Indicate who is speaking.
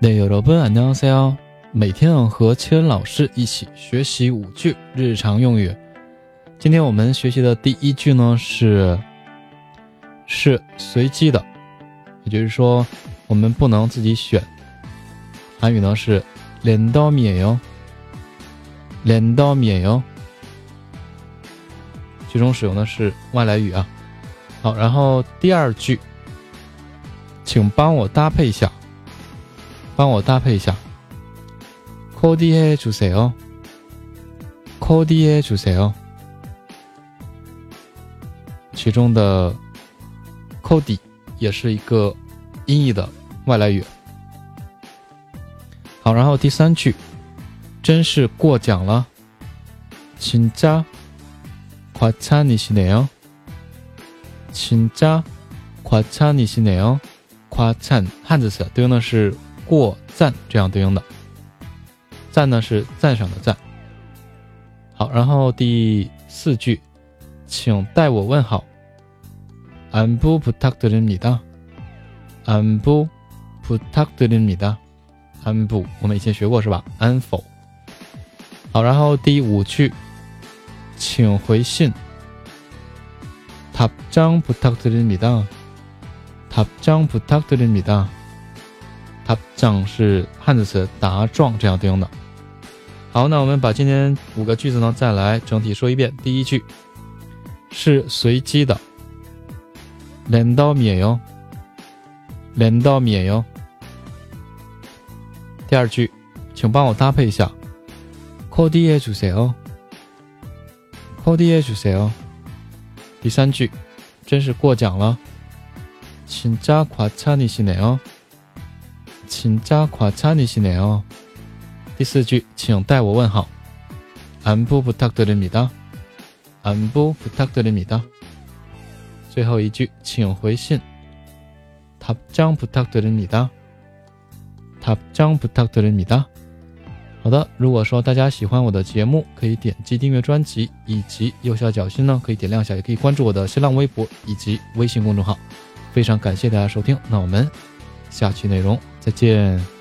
Speaker 1: 네여러분안녕하세요每天和千恩老师一起学习五句日常用语。今天我们学习的第一句呢是是随机的，也就是说我们不能自己选。韩语呢是랜덤이에 요， 랜덤이에 요。 句中使用的是外来语啊。好，然后第二句，请帮我搭配一下。 帮我搭配一下。코디해주세 요。 코디해주세 요。 其中的 “kodi” 也是一个音译的外来语。好，然后第三句，真是过奖了。진짜과찬이시네 요。 진짜과찬이시네 요。 夸赞汉字词对应的是。 过赞这样对应的，赞呢是赞赏的赞。好，然后第四句，请代我问好。안부부탁드립니 다。 안부부탁드립니 다。 安部我们以前学过是吧？安否？好，然后第五句，请回信。답장부탁드립니 다。 답장부탁드립니 다。 它像是汉字词，答状这样对应的。好，那我们把今天五个句子呢再来整体说一遍。第一句是随机的，镰刀免哟，镰刀免哟。第二句，请帮我搭配一下，Cody H C O，Cody H C O。第三句，真是过奖了，请加夸差你些内哦。请加夸查尼西内哦。第四句，请代我问好。안부부탁드립니 다。 안부부탁드립니 다。 最后一句，请回信。답장부탁드립니 다。 답장부탁드립니 다。 好的，如果说大家喜欢我的节目，可以点击订阅专辑，以及右下角心呢可以点亮一下，也可以关注我的新浪微博以及微信公众号。非常感谢大家收听，那我们。下期内容 再见。